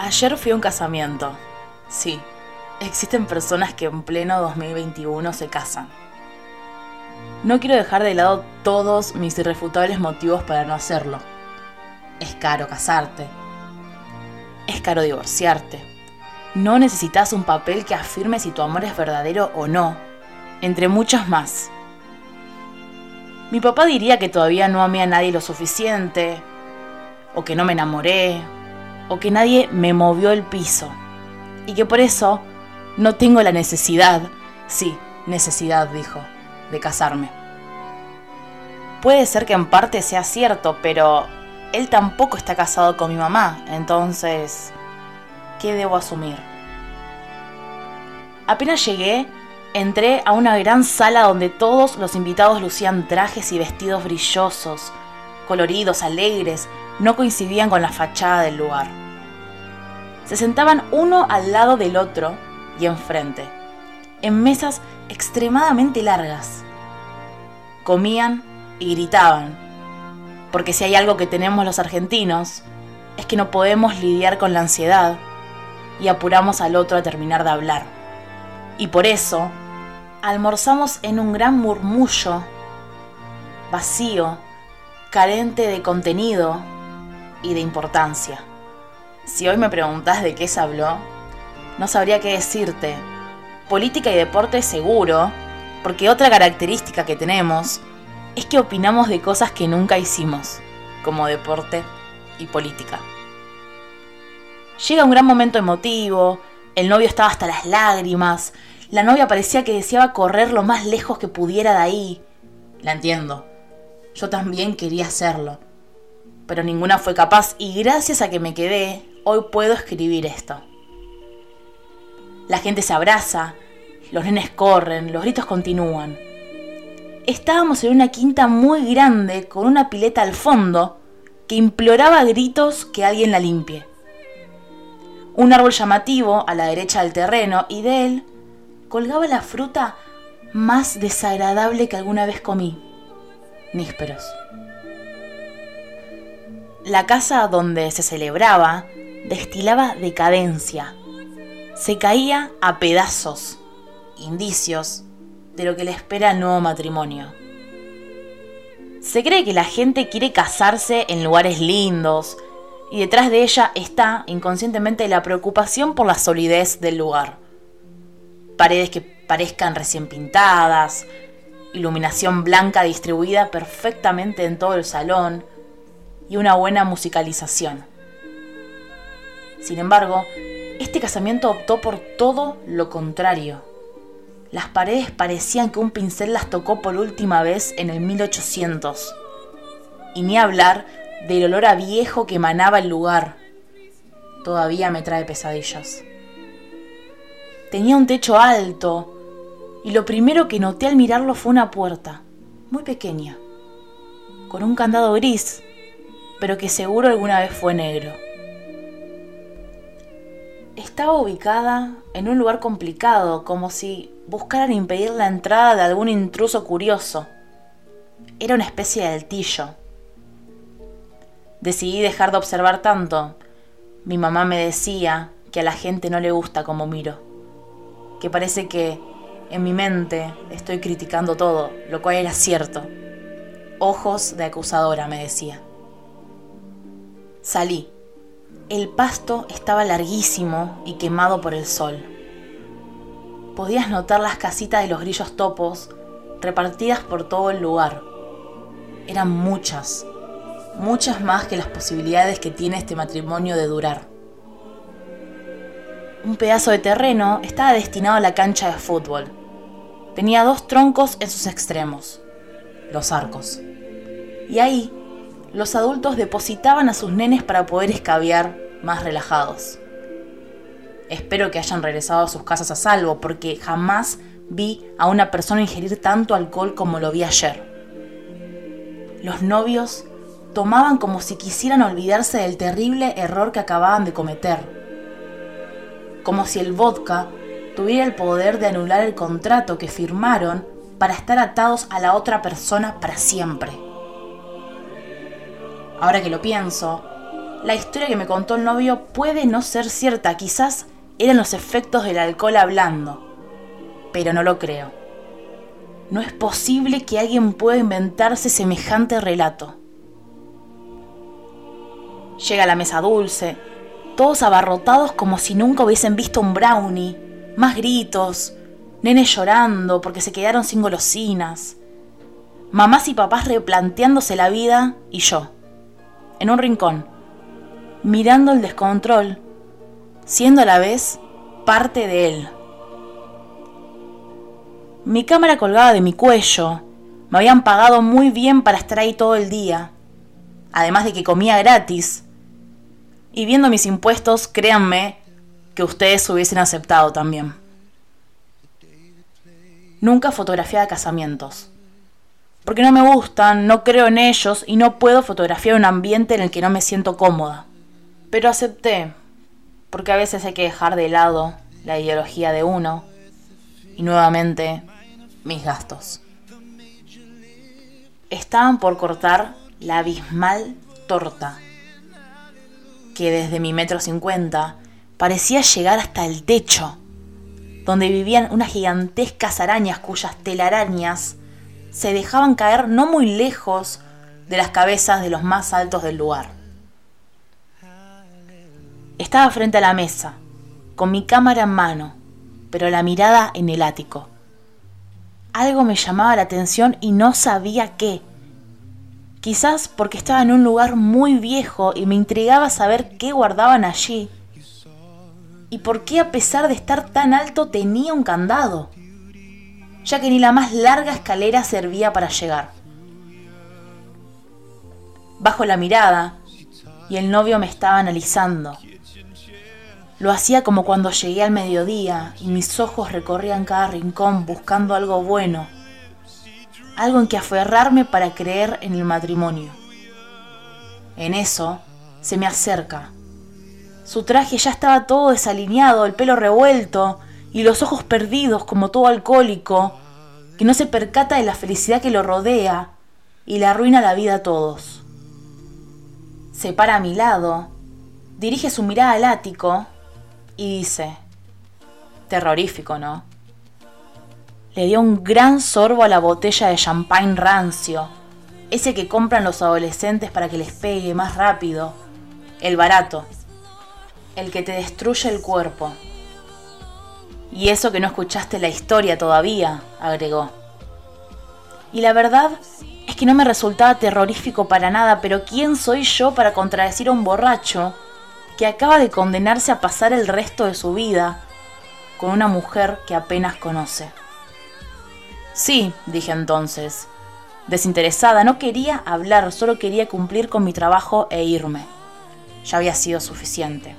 Ayer fui a un casamiento. Sí, existen personas que en pleno 2021 se casan. No quiero dejar de lado todos mis irrefutables motivos para no hacerlo. Es caro casarte. Es caro divorciarte. No necesitas un papel que afirme si tu amor es verdadero o no, entre muchos más. Mi papá diría que todavía no amé a nadie lo suficiente, o que no me enamoré, o que nadie me movió el piso y que por eso no tengo la necesidad, sí, necesidad, dijo, de casarme. Puede ser que en parte sea cierto, pero él tampoco está casado con mi mamá, entonces, ¿qué debo asumir? Apenas llegué, entré a una gran sala donde todos los invitados lucían trajes y vestidos brillosos, coloridos, alegres, no coincidían con la fachada del lugar. Se sentaban uno al lado del otro y enfrente, en mesas extremadamente largas. Comían y gritaban, porque si hay algo que tenemos los argentinos, es que no podemos lidiar con la ansiedad y apuramos al otro a terminar de hablar. Y por eso, almorzamos en un gran murmullo, vacío, carente de contenido y de importancia. Si hoy me preguntas de qué se habló, no sabría qué decirte. Política y deporte seguro, porque otra característica que tenemos es que opinamos de cosas que nunca hicimos, como deporte y política. Llega un gran momento emotivo, el novio estaba hasta las lágrimas, la novia parecía que deseaba correr lo más lejos que pudiera de ahí. La entiendo. Yo también quería hacerlo pero ninguna fue capaz y gracias a que me quedé, hoy puedo escribir esto. La gente se abraza, los nenes corren, los gritos continúan. Estábamos en una quinta muy grande con una pileta al fondo que imploraba gritos que alguien la limpie. Un árbol llamativo a la derecha del terreno y de él colgaba la fruta más desagradable que alguna vez comí, nísperos. La casa donde se celebraba destilaba decadencia. Se caía a pedazos, indicios de lo que le espera el nuevo matrimonio. Se cree que la gente quiere casarse en lugares lindos y detrás de ella está inconscientemente la preocupación por la solidez del lugar. Paredes que parezcan recién pintadas, iluminación blanca distribuida perfectamente en todo el salón, y una buena musicalización. Sin embargo, este casamiento optó por todo lo contrario. Las paredes parecían que un pincel las tocó por última vez en el 1800. Y ni hablar del olor a viejo que emanaba el lugar. Todavía me trae pesadillas. Tenía un techo alto y lo primero que noté al mirarlo fue una puerta, muy pequeña, con un candado gris pero que seguro alguna vez fue negro. Estaba ubicada en un lugar complicado, como si buscaran impedir la entrada de algún intruso curioso. Era una especie de altillo. Decidí dejar de observar tanto. Mi mamá me decía que a la gente no le gusta como miro, que parece que en mi mente estoy criticando todo, lo cual era cierto. Ojos de acusadora, me decía. Salí. El pasto estaba larguísimo y quemado por el sol. Podías notar las casitas de los grillos topos repartidas por todo el lugar. Eran muchas, muchas más que las posibilidades que tiene este matrimonio de durar. Un pedazo de terreno estaba destinado a la cancha de fútbol. Tenía dos troncos en sus extremos, los arcos. Y ahí los adultos depositaban a sus nenes para poder escabiar más relajados. Espero que hayan regresado a sus casas a salvo, porque jamás vi a una persona ingerir tanto alcohol como lo vi ayer. Los novios tomaban como si quisieran olvidarse del terrible error que acababan de cometer. Como si el vodka tuviera el poder de anular el contrato que firmaron para estar atados a la otra persona para siempre. Ahora que lo pienso, la historia que me contó el novio puede no ser cierta, quizás eran los efectos del alcohol hablando, pero no lo creo. No es posible que alguien pueda inventarse semejante relato. Llega la mesa dulce, todos abarrotados como si nunca hubiesen visto un brownie, más gritos, nenes llorando porque se quedaron sin golosinas, mamás y papás replanteándose la vida y yo, en un rincón, mirando el descontrol, siendo a la vez parte de él. Mi cámara colgaba de mi cuello, me habían pagado muy bien para estar ahí todo el día, además de que comía gratis, y viendo mis impuestos, créanme que ustedes hubiesen aceptado también. Nunca fotografiaba casamientos. Porque no me gustan, no creo en ellos y no puedo fotografiar un ambiente en el que no me siento cómoda. Pero acepté, porque a veces hay que dejar de lado la ideología de uno y nuevamente mis gastos. Estaban por cortar la abismal torta que desde mi metro cincuenta parecía llegar hasta el techo, donde vivían unas gigantescas arañas cuyas telarañas se dejaban caer no muy lejos de las cabezas de los más altos del lugar. Estaba frente a la mesa, con mi cámara en mano, pero la mirada en el ático. Algo me llamaba la atención y no sabía qué. Quizás porque estaba en un lugar muy viejo y me intrigaba saber qué guardaban allí. Y por qué a pesar de estar tan alto tenía un candado, ya que ni la más larga escalera servía para llegar. Bajo la mirada y el novio me estaba analizando. Lo hacía como cuando llegué al mediodía y mis ojos recorrían cada rincón buscando algo bueno algo en que aferrarme para creer en el matrimonio. En eso se me acerca. Su traje ya estaba todo desalineado, el pelo revuelto y los ojos perdidos como todo alcohólico, que no se percata de la felicidad que lo rodea y le arruina la vida a todos. Se para a mi lado, dirige su mirada al ático y dice, terrorífico, ¿no? le dio un gran sorbo a la botella de champagne rancio, ese que compran los adolescentes para que les pegue más rápido, el barato, el que te destruye el cuerpo. Y eso que no escuchaste la historia todavía, agregó. Y la verdad es que no me resultaba terrorífico para nada, pero ¿quién soy yo para contradecir a un borracho que acaba de condenarse a pasar el resto de su vida con una mujer que apenas conoce? Sí, dije entonces. Desinteresada, no quería hablar, solo quería cumplir con mi trabajo e irme. Ya había sido suficiente.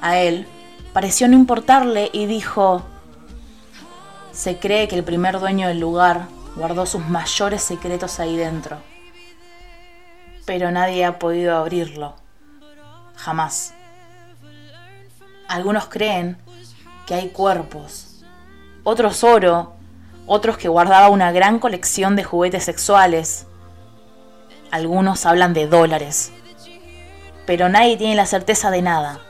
A él pareció no importarle y dijo, se cree que el primer dueño del lugar guardó sus mayores secretos ahí dentro. Pero nadie ha podido abrirlo. Jamás. Algunos creen que hay cuerpos otros oro, otros que guardaba una gran colección de juguetes sexuales. Algunos hablan de dólares, pero nadie tiene la certeza de nada.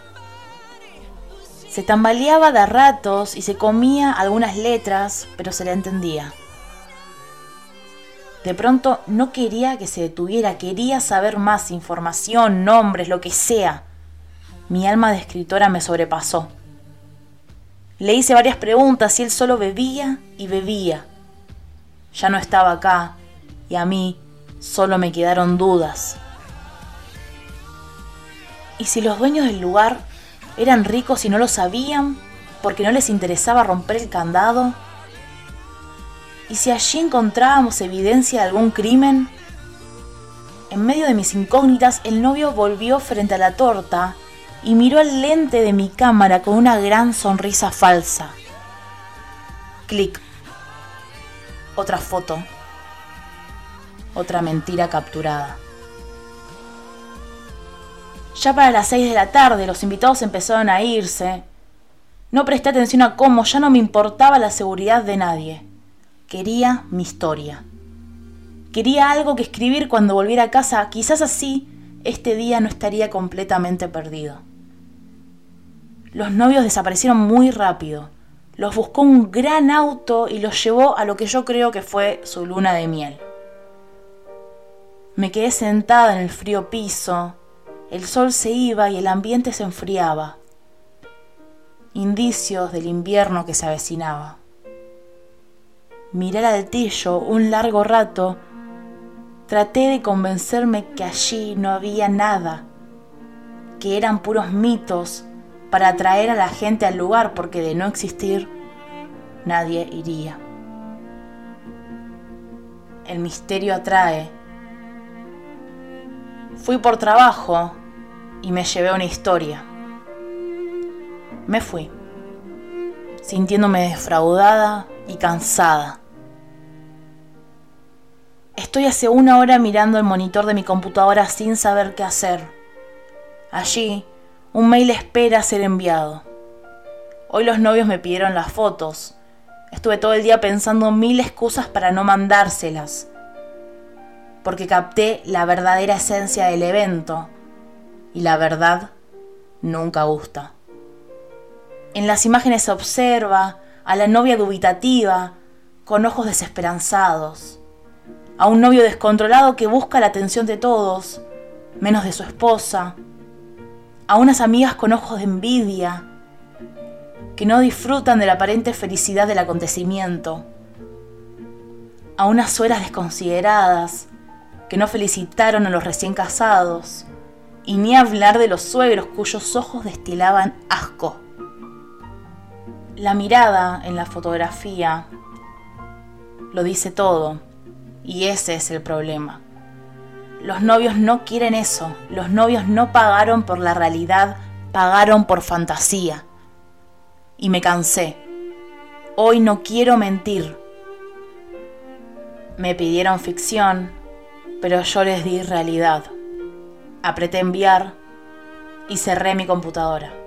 Se tambaleaba de ratos y se comía algunas letras, pero se le entendía. De pronto no quería que se detuviera, quería saber más información, nombres, lo que sea. Mi alma de escritora me sobrepasó. Le hice varias preguntas y él solo bebía y bebía. Ya no estaba acá y a mí solo me quedaron dudas. ¿Y si los dueños del lugar eran ricos y no lo sabían porque no les interesaba romper el candado? ¿Y si allí encontrábamos evidencia de algún crimen? En medio de mis incógnitas, el novio volvió frente a la torta y miró al lente de mi cámara con una gran sonrisa falsa. Clic. Otra foto. Otra mentira capturada. Ya para las seis de la tarde los invitados empezaron a irse. No presté atención a cómo ya no me importaba la seguridad de nadie. Quería mi historia. Quería algo que escribir cuando volviera a casa, quizás así este día no estaría completamente perdido. Los novios desaparecieron muy rápido. Los buscó un gran auto y los llevó a lo que yo creo que fue su luna de miel. Me quedé sentada en el frío piso, el sol se iba y el ambiente se enfriaba. Indicios del invierno que se avecinaba. Miré al altillo un largo rato. Traté de convencerme que allí no había nada, que eran puros mitos para atraer a la gente al lugar porque de no existir, nadie iría. El misterio atrae Fui por trabajo y me llevé una historia. Me fui, sintiéndome defraudada y cansada. Estoy hace una hora mirando el monitor de mi computadora sin saber qué hacer. Allí, un mail espera ser enviado. Hoy los novios me pidieron las fotos. Estuve todo el día pensando mil excusas para no mandárselas porque capté la verdadera esencia del evento y la verdad nunca gusta. En las imágenes se observa a la novia dubitativa con ojos desesperanzados, a un novio descontrolado que busca la atención de todos, menos de su esposa, a unas amigas con ojos de envidia, que no disfrutan de la aparente felicidad del acontecimiento, a unas sueras desconsideradas que no felicitaron a los recién casados, y ni hablar de los suegros cuyos ojos destilaban asco. La mirada en la fotografía lo dice todo, y ese es el problema. Los novios no quieren eso, los novios no pagaron por la realidad, pagaron por fantasía. Y me cansé. Hoy no quiero mentir. Me pidieron ficción, pero yo les di realidad. Apreté enviar y cerré mi computadora.